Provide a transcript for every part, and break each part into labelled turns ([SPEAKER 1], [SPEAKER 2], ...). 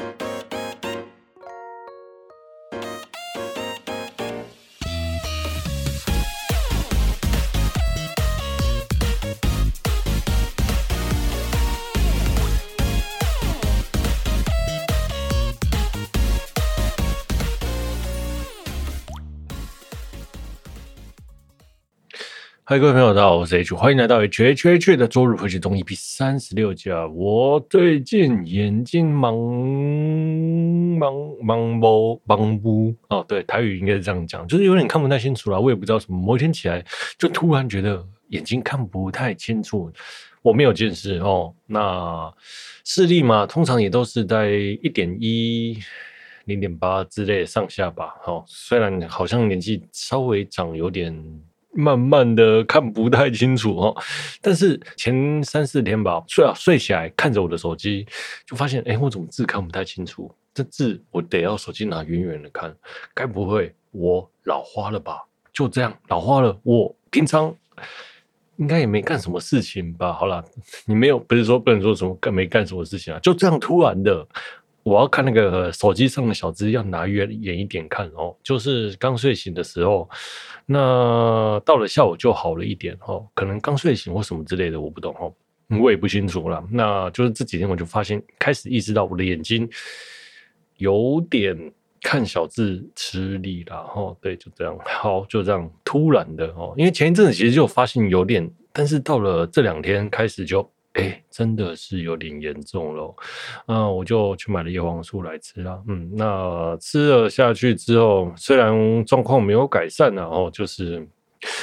[SPEAKER 1] ん?嗨，各位朋友，大家好，我是 H，欢迎来到 H H H 的周日回血中 EP 三十六集啊。我最近眼睛忙忙忙不忙不哦，对，台语应该是这样讲，就是有点看不太清楚了。我也不知道什么，某一天起来就突然觉得眼睛看不太清楚。我没有近视哦，那视力嘛，通常也都是在一点一、零点八之类上下吧。哦，虽然好像年纪稍微长有点。慢慢的看不太清楚哦，但是前三四天吧，睡啊睡起来看着我的手机，就发现哎，我怎么字看不太清楚？这字我得要手机拿远远的看，该不会我老花了吧？就这样老花了，我平常应该也没干什么事情吧？好了，你没有不是说不能说什么干没干什么事情啊？就这样突然的。我要看那个手机上的小字，要拿远远一点看哦。就是刚睡醒的时候，那到了下午就好了一点哦。可能刚睡醒或什么之类的，我不懂哦，我也不清楚了。那就是这几天我就发现，开始意识到我的眼睛有点看小字吃力了哦。对，就这样，好，就这样，突然的哦。因为前一阵子其实就发现有点，但是到了这两天开始就。哎，真的是有点严重了，那我就去买了叶黄素来吃啦。嗯，那吃了下去之后，虽然状况没有改善，然后就是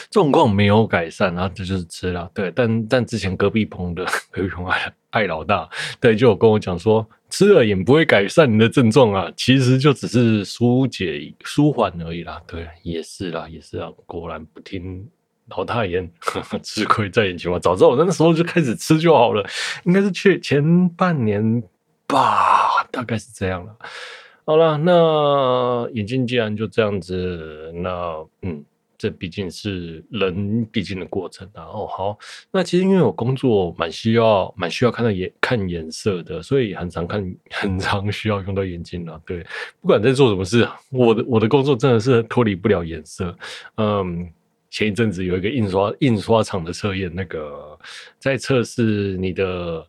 [SPEAKER 1] 状况没有改善，然后这就是吃了。对，但但之前隔壁棚的隔壁棚爱爱老大，对，就有跟我讲说，吃了也不会改善你的症状啊，其实就只是疏解舒缓而已啦。对，也是啦，也是啊，果然不听。老大爷 吃亏在眼前嘛，早知道我那时候就开始吃就好了。应该是去前半年吧，大概是这样了。好了，那眼睛既然就这样子，那嗯，这毕竟是人必经的过程啊。哦，好，那其实因为我工作蛮需要，蛮需要看到眼看颜色的，所以很常看，很常需要用到眼镜了。对，不管在做什么事，我的我的工作真的是脱离不了颜色。嗯。前一阵子有一个印刷印刷厂的测验，那个在测试你的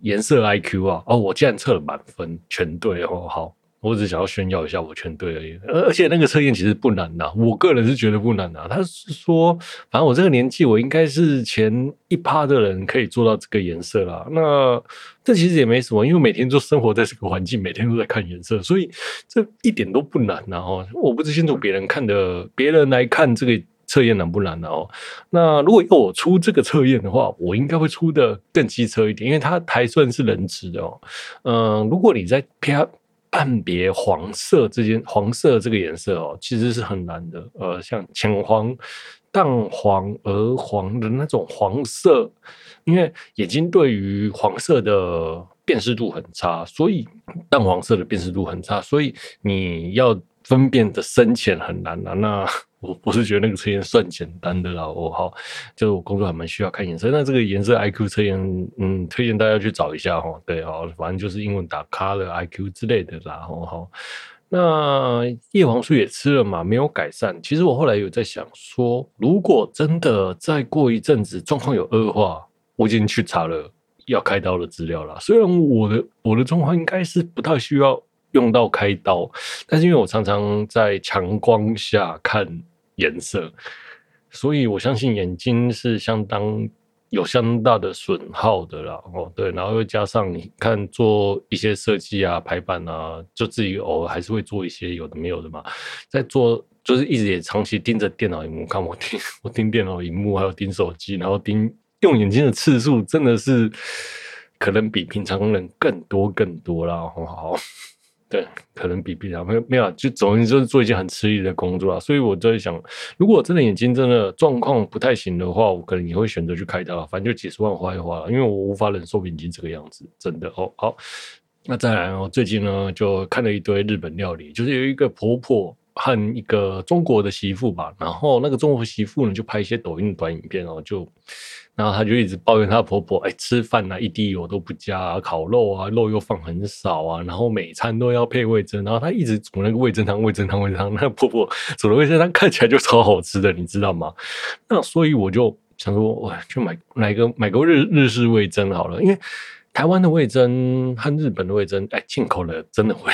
[SPEAKER 1] 颜色 IQ 啊，哦，我竟然测了满分，全对哦，好，我只想要炫耀一下，我全对而已。而且那个测验其实不难呐，我个人是觉得不难呐。他是说，反正我这个年纪，我应该是前一趴的人可以做到这个颜色啦。那这其实也没什么，因为每天都生活在这个环境，每天都在看颜色，所以这一点都不难。然后我不是清楚别人看的，别人来看这个。测验难不难呢？哦，那如果要我出这个测验的话，我应该会出的更机车一点，因为它还算是人质的哦。嗯，如果你在判判别黄色这件黄色这个颜色哦，其实是很难的。呃，像浅黄、淡黄、鹅黄的那种黄色，因为眼睛对于黄色的辨识度很差，所以淡黄色的辨识度很差，所以你要分辨的深浅很难啊。那我我是觉得那个测验算简单的啦，哦好，就是我工作还蛮需要看颜色。那这个颜色 IQ 测验，嗯，推荐大家去找一下哈。对，哦，反正就是英文打 Color IQ 之类的啦。哦好，那叶黄素也吃了嘛，没有改善。其实我后来有在想说，如果真的再过一阵子状况有恶化，我已经去查了要开刀的资料了。虽然我的我的状况应该是不太需要用到开刀，但是因为我常常在强光下看。颜色，所以我相信眼睛是相当有相当大的损耗的啦。哦，对，然后又加上你看做一些设计啊、排版啊，就自己偶尔还是会做一些有的没有的嘛。在做就是一直也长期盯着电脑荧幕看，我盯我盯电脑荧幕，还有盯手机，然后盯用眼睛的次数真的是可能比平常人更多更多啦。好不好。对，可能比平常没有没有，就总之就是做一件很吃力的工作啊。所以我在想，如果我真的眼睛真的状况不太行的话，我可能也会选择去开刀，反正就几十万花一花了，因为我无法忍受眼睛这个样子，真的哦。好，那再来哦，最近呢就看了一堆日本料理，就是有一个婆婆和一个中国的媳妇吧，然后那个中国媳妇呢就拍一些抖音短影片哦，就然后她就一直抱怨她婆婆，哎，吃饭啊一滴油都不加啊，烤肉啊肉又放很少啊，然后每餐都要配味噌，然后她一直煮那个味噌汤，味噌汤，味噌汤，那婆婆煮的味噌汤看起来就超好吃的，你知道吗？那所以我就想说，我就买买个买个日日式味噌好了，因为台湾的味噌和日本的味噌，哎，进口的真的会。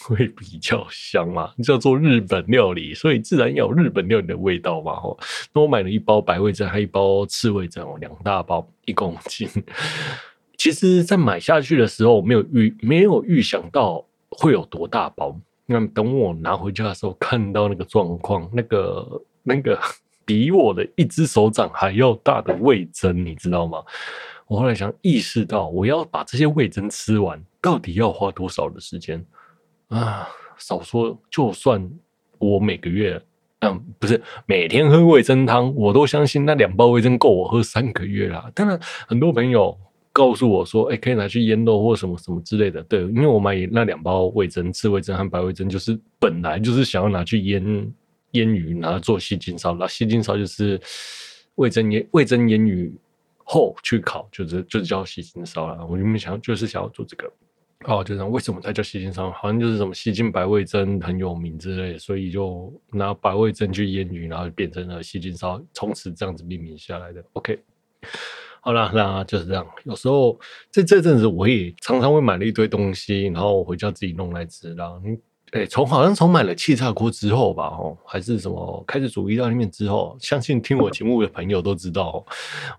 [SPEAKER 1] 会比较香嘛，叫做日本料理，所以自然要有日本料理的味道嘛。吼，那我买了一包白味噌，还一包赤味噌哦，两大包一公斤。其实，在买下去的时候，没有预没有预想到会有多大包。那等我拿回家的时候，看到那个状况，那个那个 比我的一只手掌还要大的味噌，你知道吗？我后来想意识到，我要把这些味噌吃完，到底要花多少的时间？啊，少说，就算我每个月，嗯，不是每天喝味噌汤，我都相信那两包味噌够我喝三个月啦。当然，很多朋友告诉我说，哎、可以拿去腌肉或什么什么之类的。对，因为我买那两包味噌，赤味噌和白味噌，就是本来就是想要拿去腌腌鱼，拿来做西京烧。那西京烧就是味噌腌味噌腌鱼后去烤，就是就是叫西京烧啦。我原本想就是想要做这个。哦，就这样，为什么它叫西京烧？好像就是什么西京白味噌很有名之类，所以就拿白味噌去腌鱼，然后变成了西京烧，从此这样子命名下来的。OK，好啦，那就是这样。有时候在这阵子，我也常常会买了一堆东西，然后回家自己弄来吃然后。哎，从好像从买了气炸锅之后吧，哦，还是什么开始煮意大利面之后，相信听我节目的朋友都知道，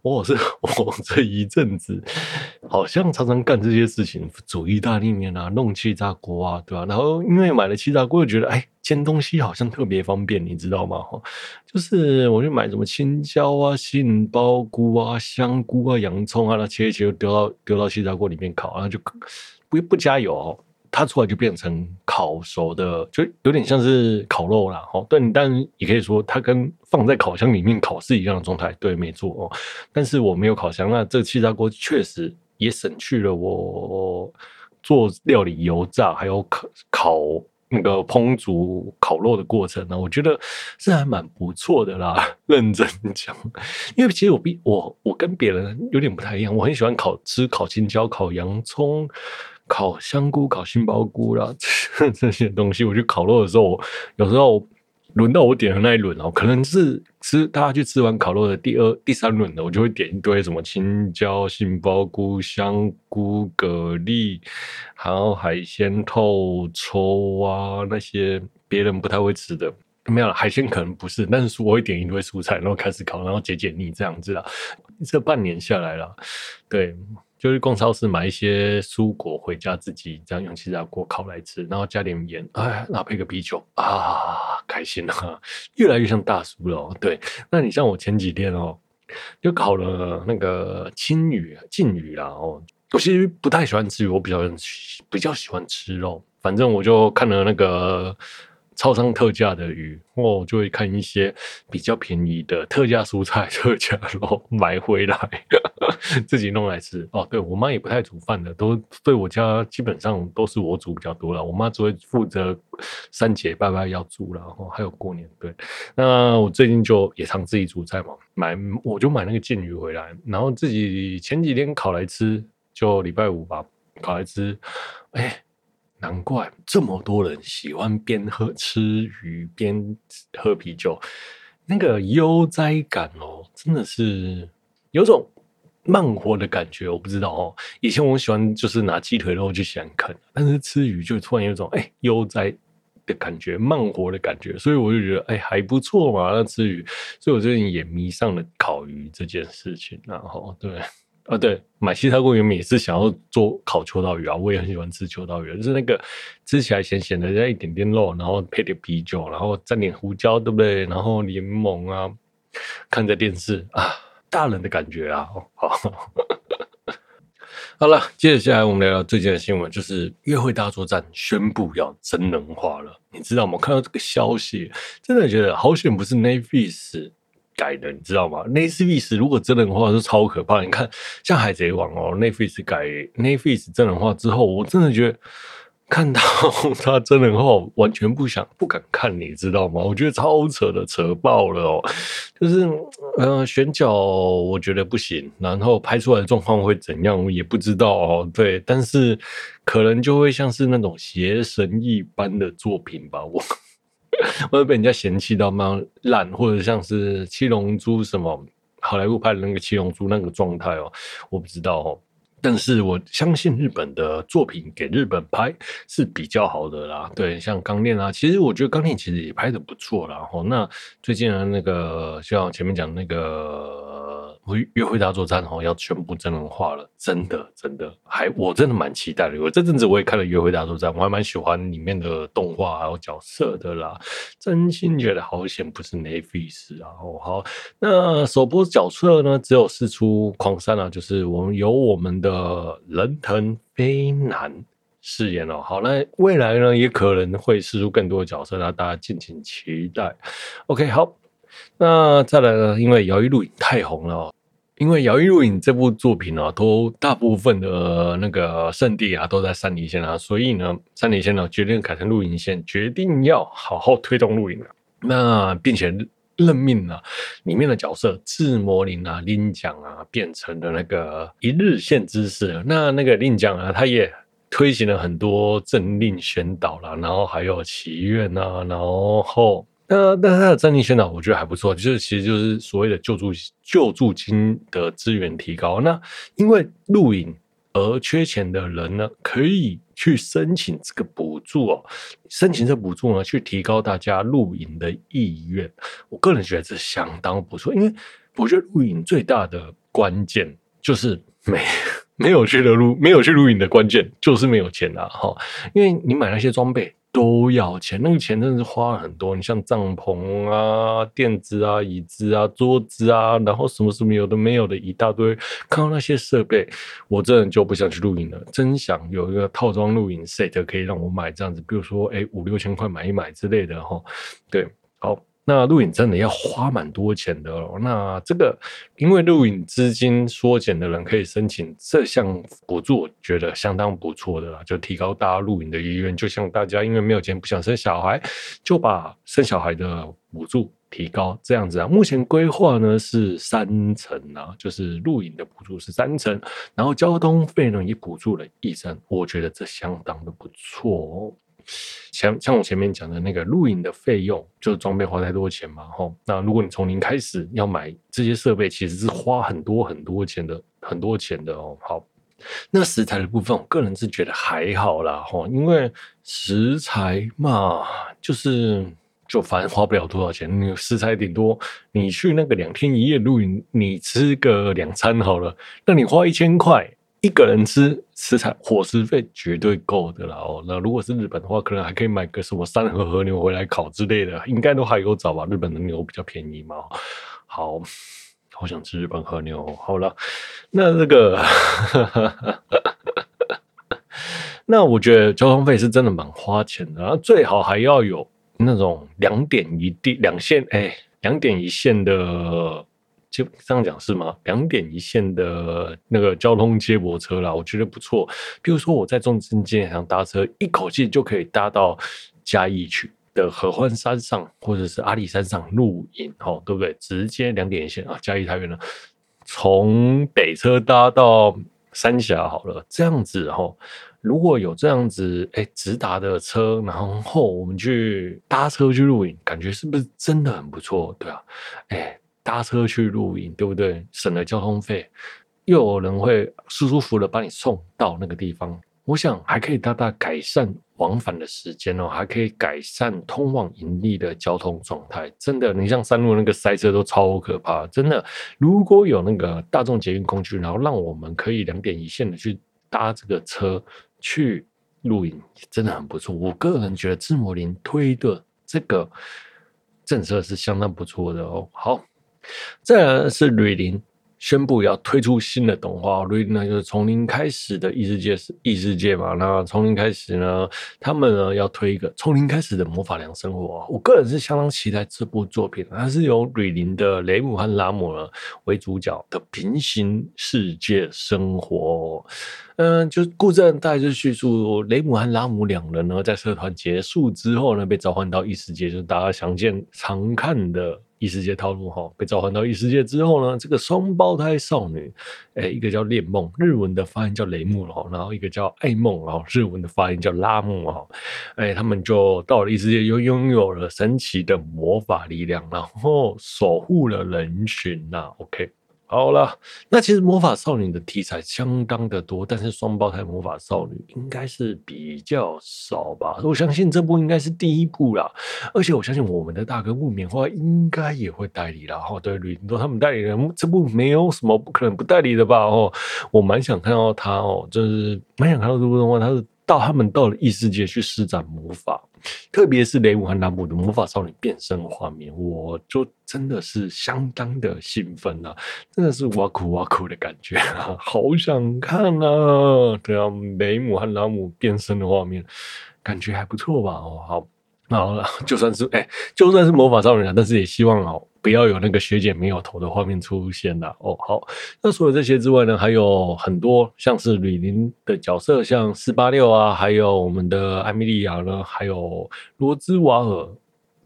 [SPEAKER 1] 我是 我这一阵子好像常常干这些事情，煮意大利面啊，弄气炸锅啊，对吧？然后因为买了气炸锅，又觉得哎，煎东西好像特别方便，你知道吗？哈，就是我去买什么青椒啊、杏鲍菇啊、香菇啊、洋葱啊，那切一切就丢到丢到气炸锅里面烤，然后就不不加油。它出来就变成烤熟的，就有点像是烤肉啦。哦，对，但也可以说它跟放在烤箱里面烤是一样的状态。对，没错哦。但是我没有烤箱，那这个气炸锅确实也省去了我做料理油炸还有烤烤那个烹煮烤肉的过程呢。我觉得是还蛮不错的啦。认真讲，因为其实我比我我跟别人有点不太一样，我很喜欢烤吃烤青椒、烤洋葱。烤香菇、烤杏鲍菇啦，这些东西，我去烤肉的时候，有时候轮到我点的那一轮哦，可能是吃大家去吃完烤肉的第二、第三轮的，我就会点一堆什么青椒、杏鲍菇、香菇、蛤蜊，还有海鲜透抽啊，那些别人不太会吃的，没有了海鲜可能不是，但是我会点一堆蔬菜，然后开始烤，然后解解腻这样子啦。这半年下来了，对。就是逛超市买一些蔬果回家，自己这样用气炸锅烤来吃，然后加点盐，哎，然后配个啤酒啊，开心啊，越来越像大叔了。对，那你像我前几天哦，就烤了那个青鱼、鯖鱼啦哦。我其实不太喜欢吃鱼，我比较比较喜欢吃肉。反正我就看了那个。超商特价的鱼，我就会看一些比较便宜的特价蔬菜、特价肉买回来，自己弄来吃。哦，对，我妈也不太煮饭的，都对我家基本上都是我煮比较多了。我妈只会负责三节拜拜要煮，然后还有过年。对，那我最近就也常自己煮菜嘛，买我就买那个鯖鱼回来，然后自己前几天烤来吃，就礼拜五吧，烤来吃，哎。难怪这么多人喜欢边喝吃鱼边喝啤酒，那个悠哉感哦，真的是有种慢活的感觉。我不知道哦，以前我喜欢就是拿鸡腿肉就喜欢啃，但是吃鱼就突然有种哎悠哉的感觉，慢活的感觉，所以我就觉得哎还不错嘛。那吃鱼，所以我最近也迷上了烤鱼这件事情。然后对。啊，对，买气炸锅原本也是想要做烤秋刀鱼啊，我也很喜欢吃秋刀鱼，就是那个吃起来咸咸的，加一点点肉，然后配点啤酒，然后蘸点胡椒，对不对？然后柠檬啊，看着电视啊，大人的感觉啊。好，好了，接着下来我们聊聊最近的新闻，就是《约会大作战》宣布要真人化了，你知道吗？看到这个消息，真的觉得好险不是 Netflix。改的，你知道吗？Netflix 如果真人化是超可怕。你看，像海贼王哦，Netflix 改 Netflix 真人化之后，我真的觉得看到他真人后，完全不想不敢看，你知道吗？我觉得超扯的，扯爆了哦！就是呃，选角我觉得不行，然后拍出来的状况会怎样，我也不知道哦。对，但是可能就会像是那种邪神一般的作品吧，我 会被人家嫌弃到吗烂，或者像是七龙珠什么好莱坞拍的那个七龙珠那个状态哦，我不知道哦。但是我相信日本的作品给日本拍是比较好的啦，对，像钢炼啊，其实我觉得钢炼其实也拍的不错啦。哦，那最近的那个像前面讲那个。约会大作战哦，要全部真人化了，真的真的，还我真的蛮期待的。我这阵子我也看了约会大作战，我还蛮喜欢里面的动画还有角色的啦，真心觉得好险不是 Netflix 啊。哦，好，那首播角色呢，只有四出狂三啊，就是我们由我们的人藤飞男饰演哦。好，那未来呢也可能会试出更多的角色，那大家敬请期待。OK，好。那再来呢？因为《摇曳露营》太红了哦，因为《摇曳露营》这部作品啊，都大部分的那个圣地啊都在山梨县啊，所以呢，山梨县呢决定改成露营县，决定要好好推动露营了。那并且任命了里面的角色志摩林啊、林奖啊，变成了那个一日县知事。那那个令奖啊，他也推行了很多政令宣导啦，然后还有祈愿啊，然后。那但是他的战力宣导，我觉得还不错，就是其实就是所谓的救助救助金的资源提高。那因为露营而缺钱的人呢，可以去申请这个补助哦，申请这补助呢，去提高大家露营的意愿。我个人觉得这相当不错，因为我觉得露营最大的关键就是没没有去的露没有去露营的关键就是没有钱啊哈，因为你买那些装备。都要钱，那个钱真的是花了很多。你像帐篷啊、垫子啊、椅子啊、桌子啊，然后什么什么有的没有的一大堆。看到那些设备，我真的就不想去露营了。真想有一个套装露营 set 可以让我买这样子，比如说哎五六千块买一买之类的哈。对，好。那录影真的要花蛮多钱的哦。那这个因为录影资金缩减的人可以申请这项补助，我觉得相当不错的啦，就提高大家录影的意愿。就像大家因为没有钱不想生小孩，就把生小孩的补助提高这样子啊。目前规划呢是三成啊，就是录影的补助是三成，然后交通费呢也补助了一成，我觉得这相当的不错哦。像像我前面讲的那个露营的费用，就是装备花太多钱嘛，吼。那如果你从零开始要买这些设备，其实是花很多很多钱的，很多钱的哦。好，那食材的部分，我个人是觉得还好啦，吼，因为食材嘛，就是就反正花不了多少钱。你食材顶多你去那个两天一夜露营，你吃个两餐好了，那你花一千块。一个人吃食材伙食费绝对够的了哦。那如果是日本的话，可能还可以买个什么三盒和牛回来烤之类的，应该都还有找吧。日本的牛比较便宜嘛。好，好想吃日本和牛。好了，那这个，那我觉得交通费是真的蛮花钱的，最好还要有那种两点一地两线，哎，两点一线的。就这样讲是吗？两点一线的那个交通接驳车啦，我觉得不错。比如说我在中正街想搭车，一口气就可以搭到嘉义去的合欢山上，或者是阿里山上露营，吼，对不对？直接两点一线啊，嘉义太远了，从北车搭到三峡好了，这样子吼。如果有这样子哎直达的车，然后我们去搭车去露营，感觉是不是真的很不错？对啊，哎。搭车去露营，对不对？省了交通费，又有人会舒舒服服的把你送到那个地方。我想还可以大大改善往返的时间哦，还可以改善通往营地的交通状态。真的，你像山路那个塞车都超可怕。真的，如果有那个大众捷运工具，然后让我们可以两点一线的去搭这个车去露营，真的很不错。我个人觉得志摩林推的这个政策是相当不错的哦。好。再来是瑞林宣布要推出新的动画，瑞呢就是从零开始的异世界是异世界嘛。那从零开始呢，他们呢要推一个从零开始的魔法良生活。我个人是相当期待这部作品，它是由瑞林的雷姆和拉姆呢为主角的平行世界生活。嗯，就故事大概就是叙述雷姆和拉姆两人呢在社团结束之后呢被召唤到异世界，就是大家想见常看的。异世界套路哈，被召唤到异世界之后呢，这个双胞胎少女，哎，一个叫恋梦，日文的发音叫雷木哈，然后一个叫爱梦，哦日文的发音叫拉木哈，诶，他们就到了异世界，又拥有了神奇的魔法力量，然后守护了人群呐，OK。好了，那其实魔法少女的题材相当的多，但是双胞胎魔法少女应该是比较少吧？我相信这部应该是第一部啦，而且我相信我们的大哥木棉花应该也会代理啦。哦，对，吕多他们代理人，这部没有什么不可能不代理的吧？哦，我蛮想看到他哦，就是蛮想看到这部动画，他是到他们到了异世界去施展魔法。特别是雷姆和拉姆的魔法少女变身画面，我就真的是相当的兴奋啊！真的是哇酷哇酷的感觉啊，好想看啊！对啊，雷姆和拉姆变身的画面，感觉还不错吧？哦，好。好了，就算是哎、就算是魔法少女啊，但是也希望哦，不要有那个学姐没有头的画面出现了哦。好，那除了这些之外呢，还有很多像是吕林的角色，像四八六啊，还有我们的艾米莉亚呢，还有罗兹瓦尔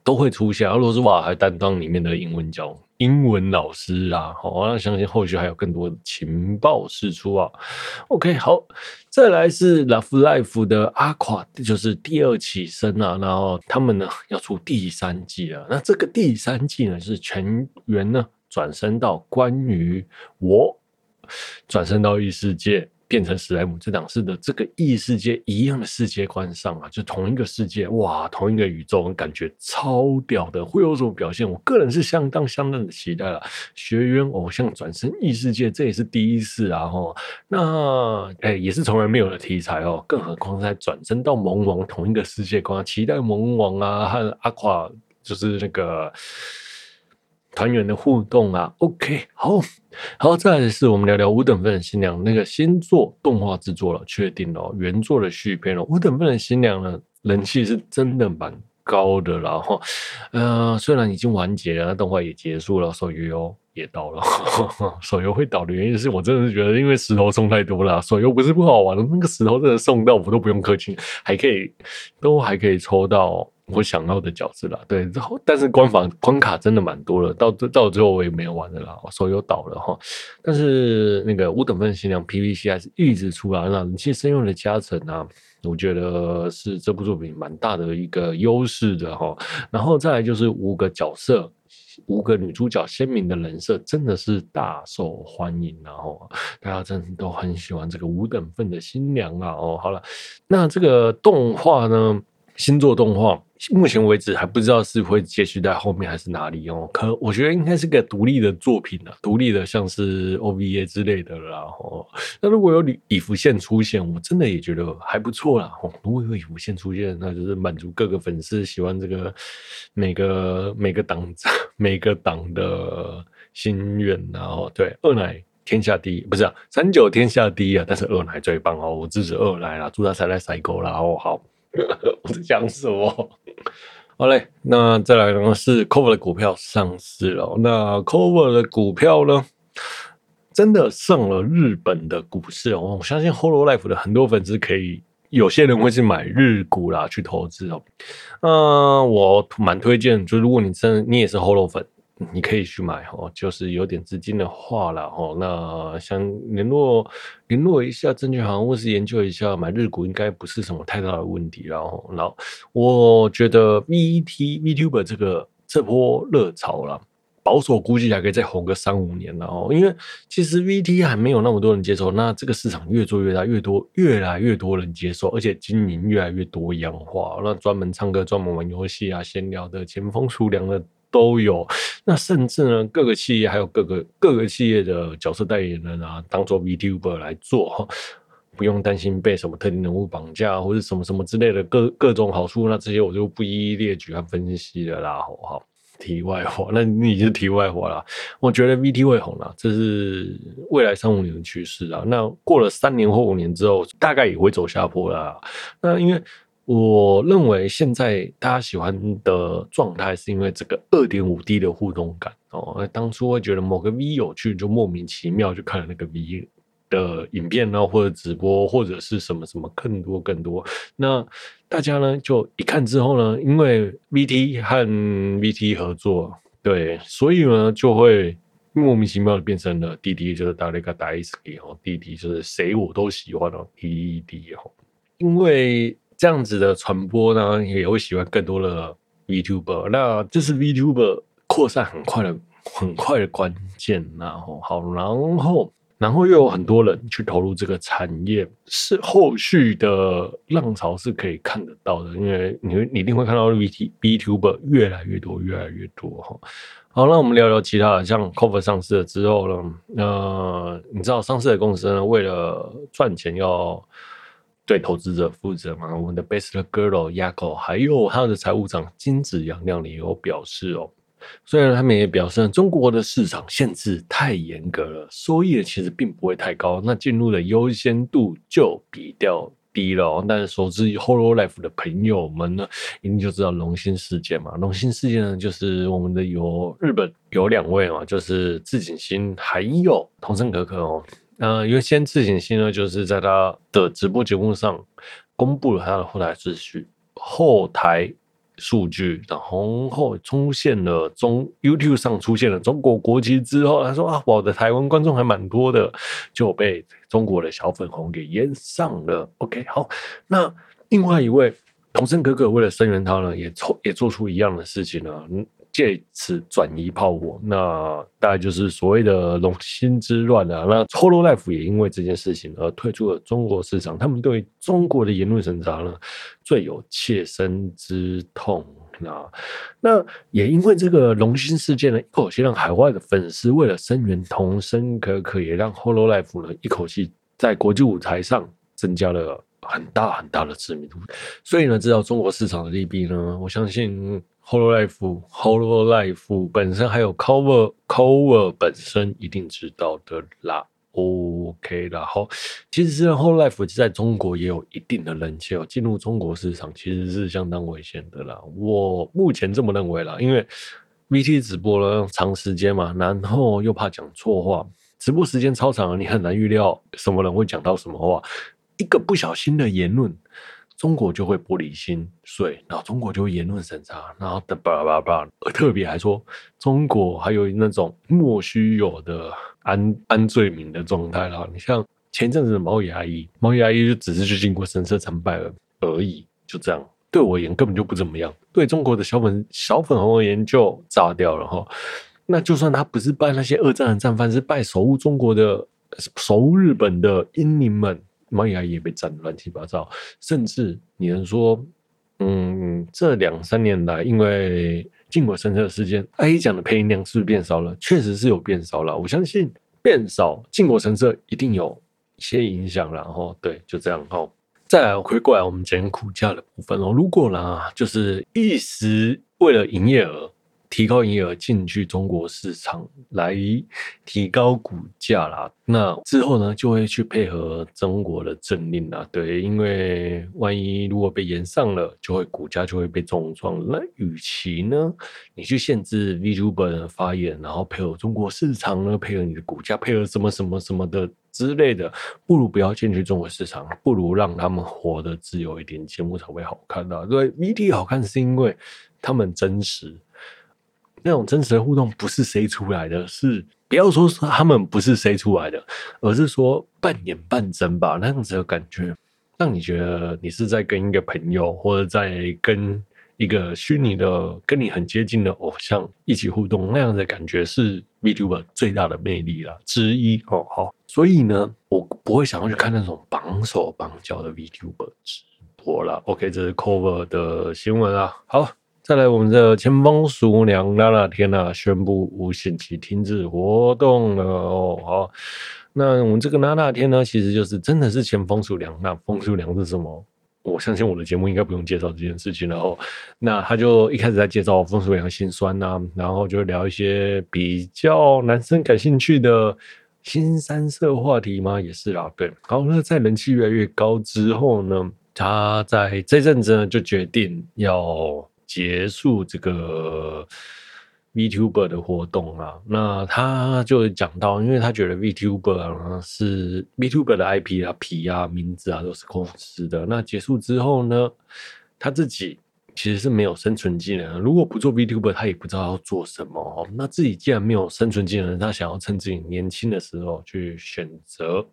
[SPEAKER 1] 都会出现，而罗斯瓦还担当里面的英文教。英文老师啊，好，那相信后续还有更多的情报释出啊。OK，好，再来是 Love Life 的阿垮，就是第二起生啊，然后他们呢要出第三季了。那这个第三季呢是全员呢转身到关于我转身到异世界。变成史莱姆这档事的这个异世界一样的世界观上啊，就同一个世界哇，同一个宇宙，感觉超屌的，会有什么表现？我个人是相当相当的期待了。学员偶像转身异世界，这也是第一次啊！哈，那哎、也是从来没有的题材哦，更何况在转身到萌王同一个世界观，期待萌王啊和阿垮就是那个。团员的互动啊，OK，好好，再来是我们聊聊五等份的新娘那个新作动画制作了，确定了原作的续篇了。五等份的新娘呢，人气是真的蛮高的啦，然后呃，虽然已经完结了，那动画也结束了，手游也倒了。手游会倒的原因是我真的是觉得，因为石头送太多了，手游不是不好玩，那个石头真的送到我都不用氪金，还可以都还可以抽到。我想要的角色啦，对，然后但是关法关卡真的蛮多了，到到最后我也没有玩的啦，我手游倒了哈。但是那个五等分新娘 PVC 还是一直出来，了人气声优的加成啊，我觉得是这部作品蛮大的一个优势的哈。然后再来就是五个角色，五个女主角鲜明的人设，真的是大受欢迎，然后大家真的都很喜欢这个五等份的新娘啊。哦，好了，那这个动画呢？新作动画，目前为止还不知道是会继续在后面还是哪里哦。可我觉得应该是个独立的作品了，独立的像是 OVA 之类的啦。哦，那如果有李李福宪出现，我真的也觉得还不错啦。哦，如果有李福线出现，那就是满足各个粉丝喜欢这个每个每个党 每个党的心愿。然后对二奶天下第一，不是啊，三九天下第一啊，但是二奶最棒哦，我支持二奶啦，祝他才来赛狗啦哦，好。我在讲什么？好嘞，那再来呢是 Cover 的股票上市了。那 Cover 的股票呢，真的上了日本的股市哦。我相信 Hololive 的很多粉丝可以，有些人会去买日股啦，去投资哦。嗯，我蛮推荐，就如果你真的你也是 Holo 粉。你可以去买哦，就是有点资金的话了哦。那想联络联络一下证券行，或是研究一下买日股，应该不是什么太大的问题。然后，然后我觉得 VT VTuber 这个这波热潮了，保守估计还可以再红个三五年了哦。因为其实 VT 还没有那么多人接受，那这个市场越做越大，越多越来越多人接受，而且经营越来越多样化。那专门唱歌、专门玩游戏啊、闲聊的、前锋出粮的。都有，那甚至呢，各个企业还有各个各个企业的角色代言人啊，当做 VTuber 来做，不用担心被什么特定人物绑架或者什么什么之类的各各种好处，那这些我就不一一列举和分析了啦，好好？题外话，那你就是题外话啦。我觉得 VT 会红啦，这是未来三五年的趋势啊。那过了三年或五年之后，大概也会走下坡啦。那因为我认为现在大家喜欢的状态，是因为这个二点五 D 的互动感哦。当初会觉得某个 V 有趣，就莫名其妙就看了那个 V。的影片呢，或者直播，或者是什么什么更多更多，那大家呢就一看之后呢，因为 VT 和 VT 合作，对，所以呢就会莫名其妙的变成了弟弟，就是大家个大 S 哦，弟弟就是谁我都喜欢哦，弟弟哦，因为这样子的传播呢，也会喜欢更多的 VTuber，那这是 VTuber 扩散很快的很快的关键，然后好，然后。然后又有很多人去投入这个产业，是后续的浪潮是可以看得到的，因为你你一定会看到 VT VTuber 越来越多，越来越多哈。好，那我们聊聊其他的，像 Cover 上市了之后呢，呃，你知道上市的公司呢，为了赚钱要对投资者负责嘛？我们的 Best Girl Yako 还有他的财务长金子阳亮也有表示哦。虽然他们也表示，中国的市场限制太严格了，收益其实并不会太高，那进入的优先度就比较低了。但是熟知 Hololive 的朋友们呢，一定就知道龙心事件嘛。龙心事件呢，就是我们的有日本有两位嘛，就是志景星还有桐生可可哦。呃，因为先志景星呢，就是在他的直播节目上公布了他的后台秩序，后台。数据，然后后出现了中 YouTube 上出现了中国国旗之后，他说啊，我的台湾观众还蛮多的，就被中国的小粉红给淹上了。OK，好，那另外一位桐生哥哥为了声援他呢，也做也做出一样的事情呢。借此转移炮火，那大概就是所谓的龙心之乱啊。那 Hololive 也因为这件事情而退出了中国市场。他们对中国的言论审查呢，最有切身之痛。那那也因为这个龙心事件呢，一口气让海外的粉丝为了声援同生可可，也让 Hololive 呢一口气在国际舞台上增加了很大很大的知名度。所以呢，知道中国市场的利弊呢，我相信。Hololive，Hololive 本身还有 Cover，Cover 本身一定知道的啦。OK 啦，好，其实是 Hololive 在中国也有一定的人气哦，进入中国市场其实是相当危险的啦。我目前这么认为啦，因为 VT 直播了长时间嘛，然后又怕讲错话，直播时间超长，你很难预料什么人会讲到什么话，一个不小心的言论。中国就会玻璃心碎，然后中国就会言论审查，然后的叭叭叭，特别还说中国还有那种莫须有的安安罪名的状态啦。你像前阵子的毛阿姨，毛阿姨就只是去经过神色参拜了而已，就这样。对我而言根本就不怎么样，对中国的小粉小粉红而言就炸掉了哈。那就算他不是拜那些二战的战犯，是拜守护中国的守护日本的英灵们。毛牙也被占得乱七八糟，甚至你能说，嗯，这两三年来，因为靖国神社事件，A 讲的配音量是不是变少了？确实是有变少了。我相信变少，靖国神社一定有一些影响。然后，对，就这样。哦，再来回过来，我们讲股价的部分哦。如果呢，就是一时为了营业额。提高营业额进去中国市场来提高股价啦，那之后呢，就会去配合中国的政令啦。对，因为万一如果被延上了，就会股价就会被重创。那与其呢，你去限制 VTuber 的发言，然后配合中国市场呢，配合你的股价，配合什么什么什么的之类的，不如不要进去中国市场，不如让他们活得自由一点，节目才会好看的。对，VT 好看是因为他们真实。那种真实的互动不是谁出来的，是不要说是他们不是谁出来的，而是说半演半真吧，那样子的感觉，让你觉得你是在跟一个朋友，或者在跟一个虚拟的、跟你很接近的偶像一起互动，那样的感觉是 VTuber 最大的魅力啦之一哦。好，所以呢，我不会想要去看那种绑手绑脚的 VTuber 直播啦。OK，这是 Cover 的新闻啊。好。再来，我们的前风俗娘娜娜天呐宣布无限期停止活动了哦。好，那我们这个娜娜天呢，其实就是真的是前风俗娘。那风俗娘是什么？我相信我的节目应该不用介绍这件事情。然后，那他就一开始在介绍风俗养心酸呐、然后就聊一些比较男生感兴趣的新三色话题嘛，也是啦。对，好，那在人气越来越高之后呢，他在这阵子呢就决定要结束这个。VTuber 的活动啊，那他就讲到，因为他觉得 VTuber 是 VTuber 的 IP 啊、皮啊、名字啊都是公司的。那结束之后呢，他自己其实是没有生存技能。如果不做 VTuber，他也不知道要做什么。那自己既然没有生存技能，他想要趁自己年轻的时候去选择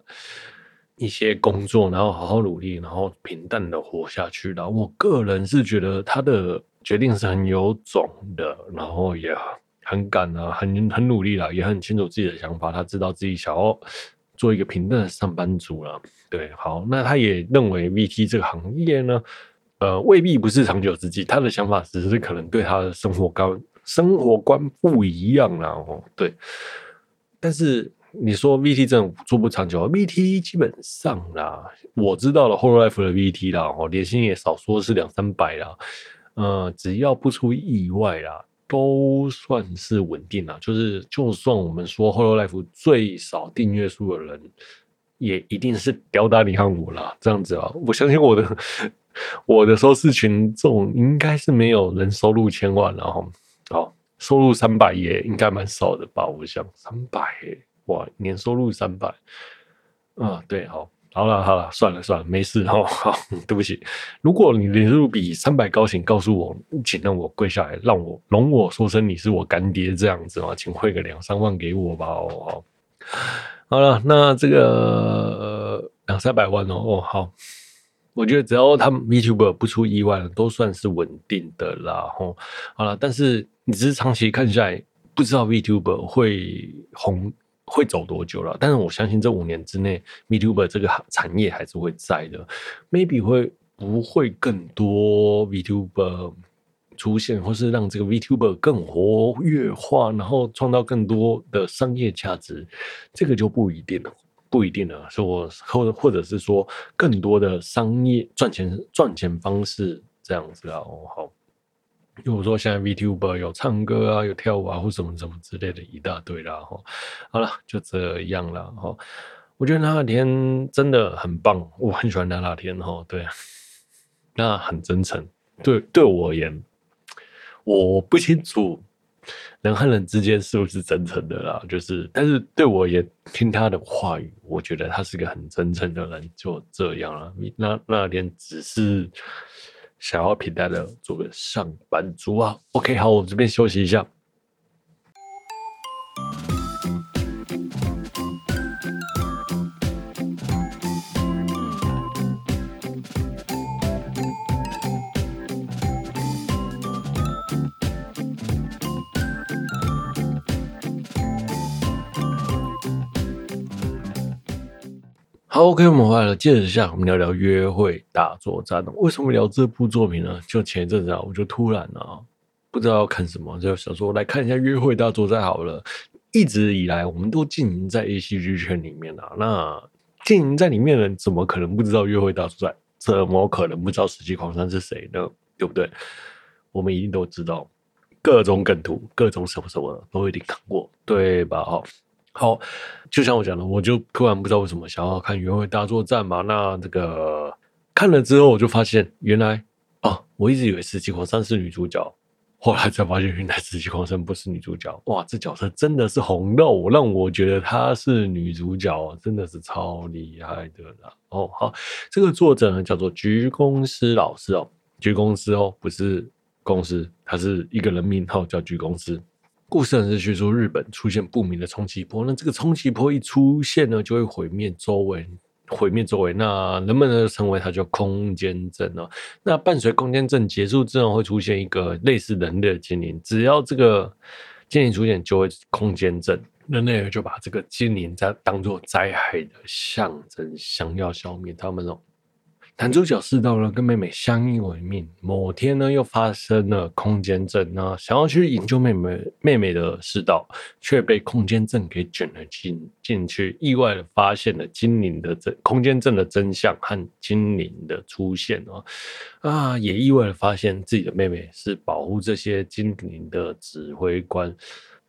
[SPEAKER 1] 一些工作，然后好好努力，然后平淡的活下去。然后我个人是觉得他的。决定是很有种的，然后也很敢啊，很很努力啦，也很清楚自己的想法。他知道自己想要做一个平淡的上班族了。对，好，那他也认为 VT 这个行业呢，呃，未必不是长久之计。他的想法只是可能对他的生活观生活观不一样啦。哦，对。但是你说 VT 真的做不长久，VT 基本上啦，我知道了 Hololive 的 VT 啦，哦，年薪也少说是两三百啦。呃，只要不出意外啦，都算是稳定啦。就是，就算我们说 Hello Life 最少订阅数的人，也一定是吊打你和我啦。这样子啊，我相信我的我的收视群众应该是没有人收入千万，然后好收入三百也应该蛮少的吧？我想三百哇，年收入三百啊，对，好。好了好了，算了算了，没事哦。好，对不起。如果你年入比三百高，请告诉我，请让我跪下来，让我容我说声你是我干爹这样子嘛，请汇个两三万给我吧。哦，好了，那这个两三百万哦，哦好，我觉得只要他们 VTuber 不出意外，都算是稳定的啦。哦，好了，但是你只是长期看下来，不知道 VTuber 会红。会走多久了？但是我相信这五年之内，VTuber 这个产业还是会在的。Maybe 会不会更多 VTuber 出现，或是让这个 VTuber 更活跃化，然后创造更多的商业价值？这个就不一定了，不一定了。说或或者是说更多的商业赚钱赚钱方式这样子啊？哦，好。比如说现在 VTuber 有唱歌啊，有跳舞啊，或什么什么之类的一大堆啦，哈，好了，就这样了，哈。我觉得那天真的很棒，我很喜欢那那天，哈，对，那很真诚，对，对我而言，我不清楚人和人之间是不是真诚的啦，就是，但是对我也，听他的话语，我觉得他是个很真诚的人，就这样了。那那天只是。想要平淡的做个上班族啊，OK，好，我们这边休息一下。，OK，我们回来了。接着下，我们聊聊《约会大作战》。为什么聊这部作品呢？就前一阵子啊，我就突然啊，不知道要看什么，就想说来看一下《约会大作战》好了。一直以来，我们都经营在 ACG 圈里面啊，那经营在里面的人，怎么可能不知道《约会大作战》？怎么可能不知道十七狂三是谁呢？对不对？我们一定都知道，各种梗图，各种什么什么的，都一定看过，对吧？好。好，就像我讲的，我就突然不知道为什么想要看《原味大作战》嘛。那这个看了之后，我就发现原来哦，我一直以为十七狂三是女主角，后来才发现原来十七狂三不是女主角。哇，这角色真的是红到让我觉得她是女主角，真的是超厉害的啦。哦，好，这个作者呢叫做菊公司老师哦，菊公司哦，不是公司，他是一个人名号叫菊公司。故事是叙述日本出现不明的冲击波，那这个冲击波一出现呢，就会毁灭周围，毁灭周围。那人们呢，称为它叫空间阵呢。那伴随空间阵结束之后，会出现一个类似人类的精灵，只要这个精灵出现，就会空间阵。人类就把这个精灵在当做灾害的象征，想要消灭他们哦。男主角世道呢，跟妹妹相依为命。某天呢，又发生了空间阵啊，想要去营救妹妹妹妹的世道，却被空间阵给卷了进进去，意外的发现了精灵的真空间阵的真相和精灵的出现啊啊，也意外的发现自己的妹妹是保护这些精灵的指挥官。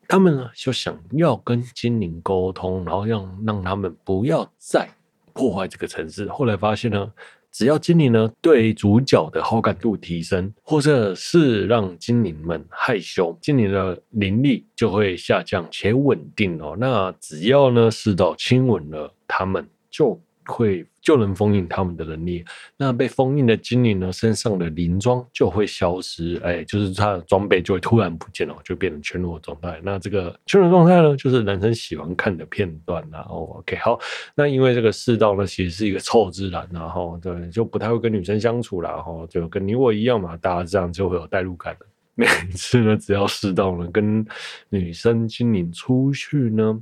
[SPEAKER 1] 他们呢，就想要跟精灵沟通，然后让让他们不要再破坏这个城市。后来发现呢。只要精灵呢对主角的好感度提升，或者是让精灵们害羞，精灵的灵力就会下降且稳定哦。那只要呢世道亲吻了他们，就会。就能封印他们的能力。那被封印的精灵呢，身上的灵装就会消失，哎，就是他的装备就会突然不见了，就变成全裸状态。那这个全裸状态呢，就是男生喜欢看的片段。然后，OK，好，那因为这个世道呢，其实是一个臭自然，然后对，就不太会跟女生相处了，然后就跟你我一样嘛，大家这样就会有代入感。每次呢，只要世道呢跟女生精灵出去呢。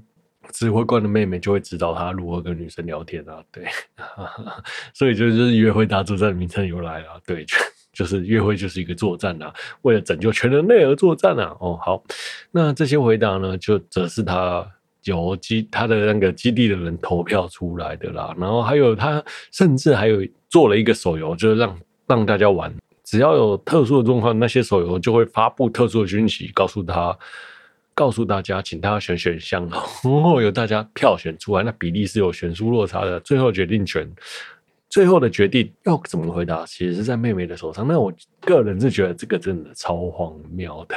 [SPEAKER 1] 指挥官的妹妹就会指导他如何跟女生聊天啊，对，所以就是约会大作战名称由来了，对，就是约会就是一个作战啊，为了拯救全人类而作战啊，哦，好，那这些回答呢，就则是他由基他的那个基地的人投票出来的啦，然后还有他甚至还有做了一个手游，就是让让大家玩，只要有特殊的状况，那些手游就会发布特殊的讯息，告诉他。告诉大家，请大家选选项，然后由大家票选出来，那比例是有悬殊落差的。最后决定权，最后的决定要怎么回答，其实是在妹妹的手上。那我个人是觉得这个真的超荒谬的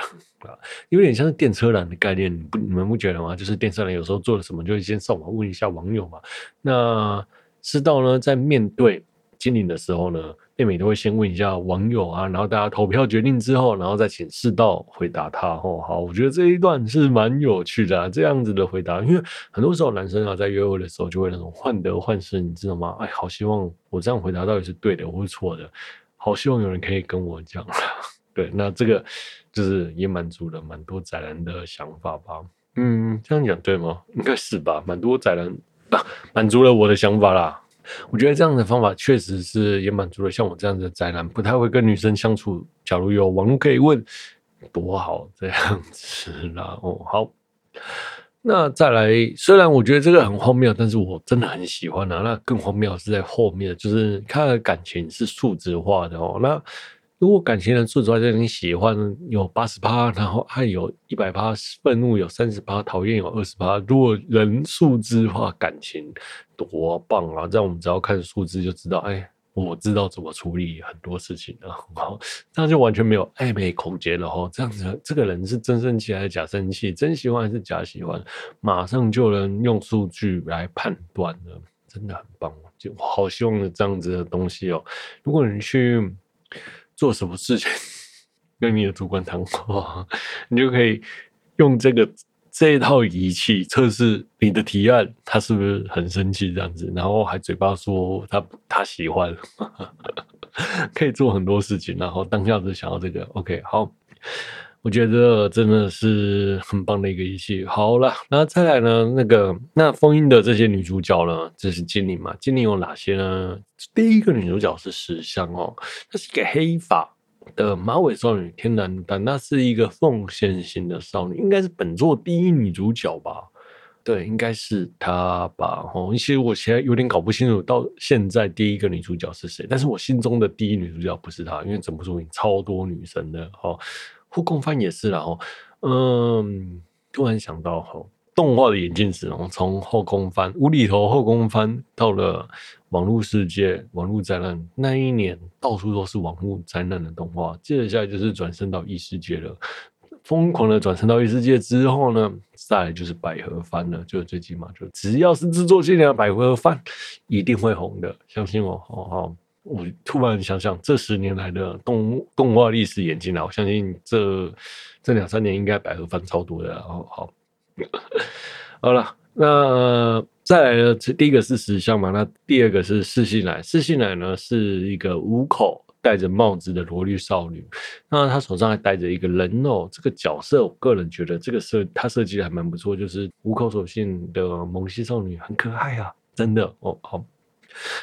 [SPEAKER 1] 啊，有点像是电车男的概念，不你们不觉得吗？就是电车男有时候做了什么，就会先上网问一下网友嘛。那知道呢，在面对精灵的时候呢，妹妹都会先问一下网友啊，然后大家投票决定之后，然后再请世道回答他。哦，好，我觉得这一段是蛮有趣的，这样子的回答，因为很多时候男生啊在约会的时候就会那种患得患失，你知道吗？哎，好希望我这样回答到底是对的，或是错的，好希望有人可以跟我讲。对，那这个就是也满足了蛮多宅男的想法吧。嗯，这样讲对吗？应该是吧，蛮多宅男，满足了我的想法啦。我觉得这样的方法确实是也满足了像我这样的宅男，不太会跟女生相处。假如有网络可以问，多好这样子啦。哦，好，那再来，虽然我觉得这个很荒谬，但是我真的很喜欢啊。那更荒谬是在后面，就是他的感情是数字化的哦。那如果感情的数值化，就是你喜欢有八十趴，然后爱有一百趴，愤怒有三十趴，讨厌有二十趴。如果人数字化感情多棒啊！这样我们只要看数字就知道，哎，我知道怎么处理很多事情了。好，这样就完全没有暧昧空间了哈。这样子，这个人是真生气还是假生气？真喜欢还是假喜欢？马上就能用数据来判断了，真的很棒。就好希望有这样子的东西哦。如果你去。做什么事情跟你的主管谈话，你就可以用这个这一套仪器测试你的提案，他是不是很生气这样子，然后还嘴巴说他他喜欢，可以做很多事情，然后当下就想要这个。OK，好，我觉得真的是很棒的一个仪器。好了，那再来呢？那个那封印的这些女主角呢？这是精灵嘛？精灵有哪些呢？第一个女主角是石像哦，她是一个黑发的马尾少女，天然但那是一个奉献型的少女，应该是本作第一女主角吧？对，应该是她吧？哦，其实我现在有点搞不清楚，到现在第一个女主角是谁？但是我心中的第一女主角不是她，因为整部作品超多女生的哦，后宫番也是啦哦，嗯，突然想到哦。动画的演进史，从后宫番无厘头后宫番到了网络世界，网络灾难那一年到处都是网络灾难的动画。接着下来就是转生到异世界了，疯狂的转生到异世界之后呢，再来就是百合番了。就最起码就只要是制作精良的百合番，一定会红的，相信我。好好，我突然想想，这十年来的动动画历史演进啊，我相信这这两三年应该百合翻超多的。然后好。好了，那再来呢？这第一个是石像嘛？那第二个是四信奶。四信奶呢是一个五口戴着帽子的萝莉少女，那她手上还戴着一个人偶。这个角色，我个人觉得这个设她设计的还蛮不错，就是五口手信的萌系少女，很可爱啊，真的哦。好，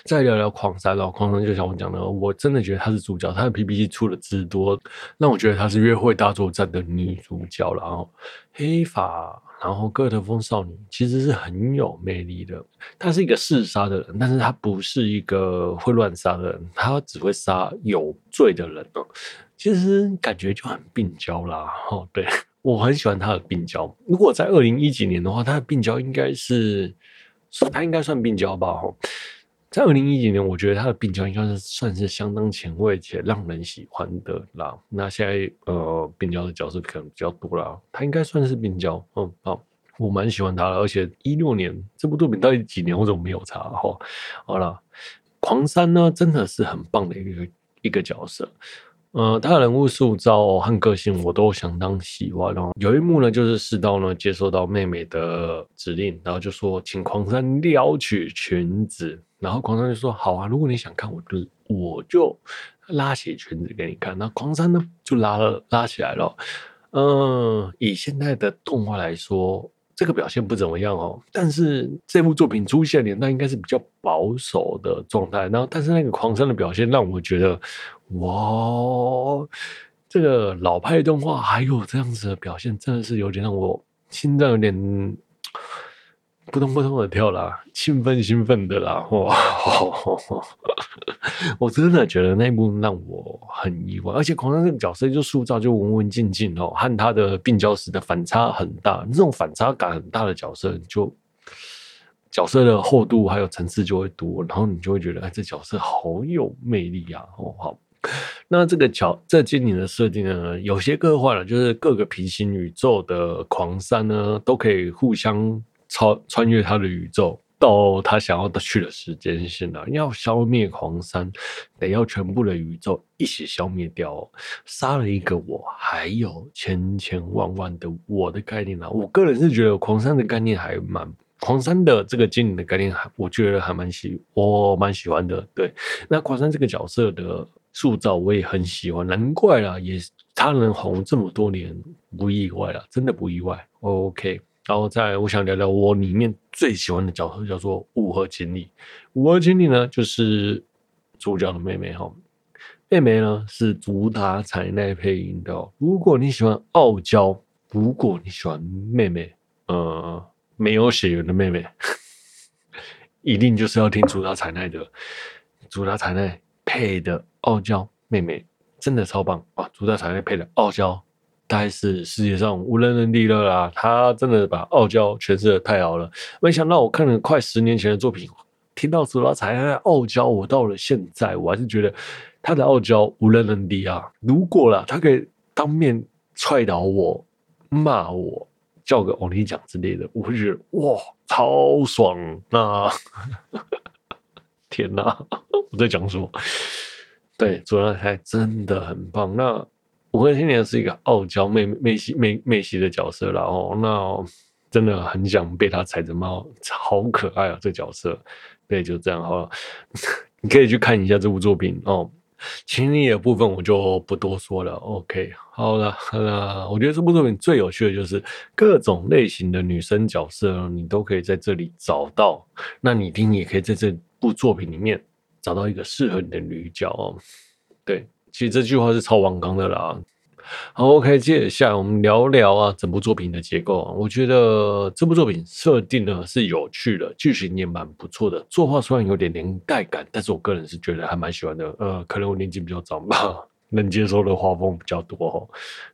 [SPEAKER 1] 再聊聊狂三哦，狂三就像我讲的，我真的觉得她是主角，她的 PPT 出的之多，让我觉得她是约会大作战的女主角。然后黑发，然后哥特风少女，其实是很有魅力的。她是一个嗜杀的人，但是她不是一个会乱杀的人，她只会杀有罪的人哦。其实感觉就很病娇啦。哦，对，我很喜欢她的病娇。如果在二零一几年的话，她的病娇应该是，她应该算病娇吧？在二零一几年，我觉得他的病娇应该是算是相当前卫且让人喜欢的啦。那现在呃，病娇的角色可能比较多啦，他应该算是病娇。嗯，好，我蛮喜欢他的。而且一六年这部作品到底几年，我怎么没有查？哈，好了，狂三呢，真的是很棒的一个一个角色。呃，他的人物塑造和个性我都相当喜欢哦。有一幕呢，就是世道呢接受到妹妹的指令，然后就说请狂三撩起裙子，然后狂三就说好啊，如果你想看，我就我就拉起裙子给你看。那狂三呢就拉了拉起来了。嗯、以现在的动画来说。这个表现不怎么样哦，但是这部作品出现年代应该是比较保守的状态。然后，但是那个狂三的表现让我觉得，哇，这个老派动画还有这样子的表现，真的是有点让我心脏有点。扑通扑通的跳啦，兴奋兴奋的啦，哇！我真的觉得那一幕让我很意外，而且狂三这个角色就塑造就文文静静哦，和他的病娇时的反差很大，这种反差感很大的角色，就角色的厚度还有层次就会多，然后你就会觉得哎，这角色好有魅力啊！哦，好，那这个角这精灵的设定呢，有些科幻了，就是各个平行宇宙的狂三呢，都可以互相。超穿越他的宇宙到他想要的去的时间线了。要消灭狂三，得要全部的宇宙一起消灭掉。杀了一个我，还有千千万万的我的概念啊！我个人是觉得狂三的概念还蛮狂三的这个精灵的概念还，我觉得还蛮喜，我蛮喜欢的。对，那狂三这个角色的塑造我也很喜欢，难怪啦，也他能红这么多年，不意外啦，真的不意外。OK。然后再，我想聊聊我里面最喜欢的角色，叫做五河晴里。五河晴里呢，就是主角的妹妹哈。妹妹呢是竹达彩奈配音的。如果你喜欢傲娇，如果你喜欢妹妹，呃，没有血缘的妹妹，一定就是要听竹达彩奈的。竹达彩奈配的傲娇妹妹真的超棒啊！竹达彩奈配的傲娇。大概是世界上无人能敌了啦！他真的把傲娇诠释的太好了。没想到我看了快十年前的作品，听到竹达彩奈傲娇，我到了现在，我还是觉得他的傲娇无人能敌啊！如果啦，他可以当面踹倒我、骂我、叫个欧尼酱之类的，我会觉得哇，超爽啊！天哪，我在讲什么？对，竹达彩奈真的很棒。那。五河晴里是一个傲娇妹妹系妹妹系的角色，然后那真的很想被他踩着猫，好可爱啊！这角色，对，就这样好了。你可以去看一下这部作品哦。情侣的部分我就不多说了。OK，好了，好了，我觉得这部作品最有趣的就是各种类型的女生角色，你都可以在这里找到。那你一定也可以在这部作品里面找到一个适合你的女角哦。对。其实这句话是超王刚的啦。好，OK，接下来我们聊聊啊，整部作品的结构。我觉得这部作品设定呢是有趣的，剧情也蛮不错的。作画虽然有点年代感，但是我个人是觉得还蛮喜欢的。呃，可能我年纪比较长吧，能接受的画风比较多哦。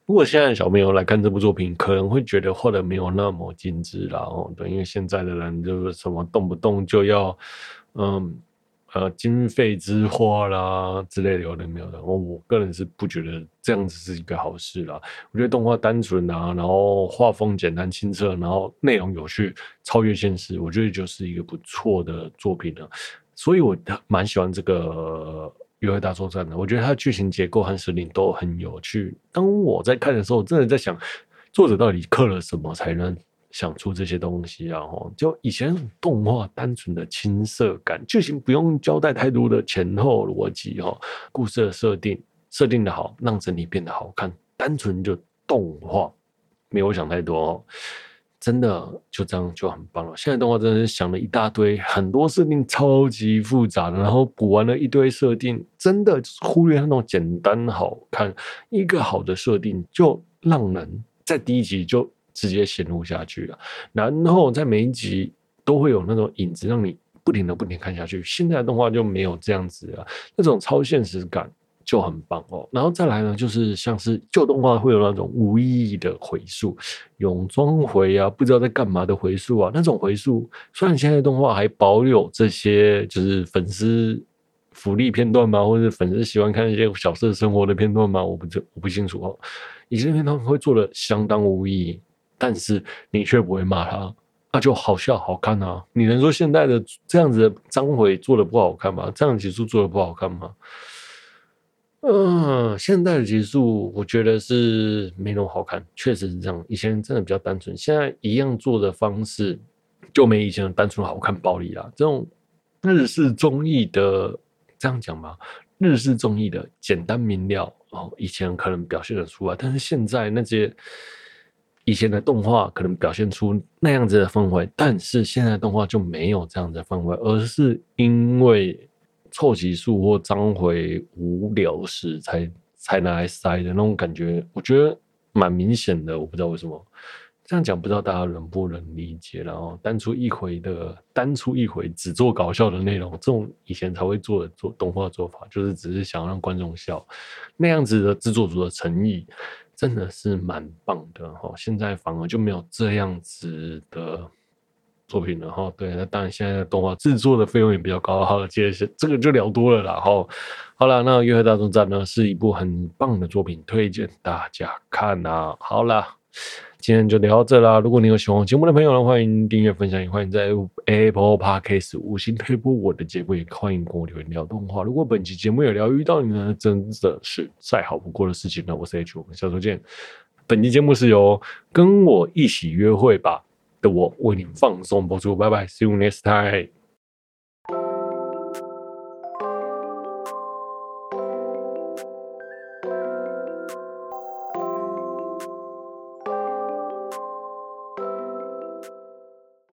[SPEAKER 1] 如果现在小朋友来看这部作品，可能会觉得画的没有那么精致啦。哦，对，因为现在的人就是什么动不动就要，嗯。呃，经费之花啦之类的，有的没有的。我我个人是不觉得这样子是一个好事啦。我觉得动画单纯啊，然后画风简单清澈，然后内容有趣，超越现实，我觉得就是一个不错的作品了。所以我蛮喜欢这个《约会大作战》的。我觉得它的剧情结构和设定都很有趣。当我在看的时候，我真的在想，作者到底刻了什么才能？想出这些东西，然后就以前动画单纯的青涩感，剧情不用交代太多的前后逻辑哈，故事的设定设定的好，让整体变得好看，单纯就动画，没有想太多哦。真的就这样就很棒了。现在动画真的是想了一大堆，很多设定超级复杂的，然后补完了一堆设定，真的就是忽略那种简单好看。一个好的设定就让人在第一集就直接陷入下去了，然后在每一集都会有那种影子，让你不停的不停看下去。现在的动画就没有这样子了，那种超现实感。就很棒哦，然后再来呢，就是像是旧动画会有那种无意义的回溯，泳装回啊，不知道在干嘛的回溯啊，那种回溯，虽然现在动画还保有这些，就是粉丝福利片段吗，或者粉丝喜欢看一些小色生活的片段吗，我不知我不清楚哦。以前的片段会做的相当无意义，但是你却不会骂他，那就好笑好看啊！你能说现在的这样子的章回做的不好看吗？这样结束做的不好看吗？嗯，现在的结束我觉得是没那么好看，确实是这样。以前真的比较单纯，现在一样做的方式就没以前的单纯好看暴力啦。这种日式综艺的这样讲吧，日式综艺的简单明了哦，以前可能表现得出来，但是现在那些以前的动画可能表现出那样子的氛围，但是现在的动画就没有这样子的氛围，而是因为。凑集数或章回无聊时才才拿来塞的那种感觉，我觉得蛮明显的。我不知道为什么这样讲，不知道大家能不能理解。然后单出一回的单出一回只做搞笑的内容，这种以前才会做的做动画做法，就是只是想让观众笑，那样子的制作组的诚意真的是蛮棒的哈。现在反而就没有这样子的。作品了哈，对，那当然现在的动画制作的费用也比较高，好了，接着这个就聊多了啦，哈，好了，那《月黑大作战》呢是一部很棒的作品，推荐大家看啊。好了，今天就聊到这啦。如果你有喜欢节目的朋友呢，欢迎订阅分享，也欢迎在 Apple Podcast 五星推播我的节目，也欢迎跟我留言聊动画。如果本期节目有疗愈到你呢，真的是再好不过的事情了。我是 H，我们下周见。本期节目是由跟我一起约会吧。的我为你放松播出，拜拜，See you next time。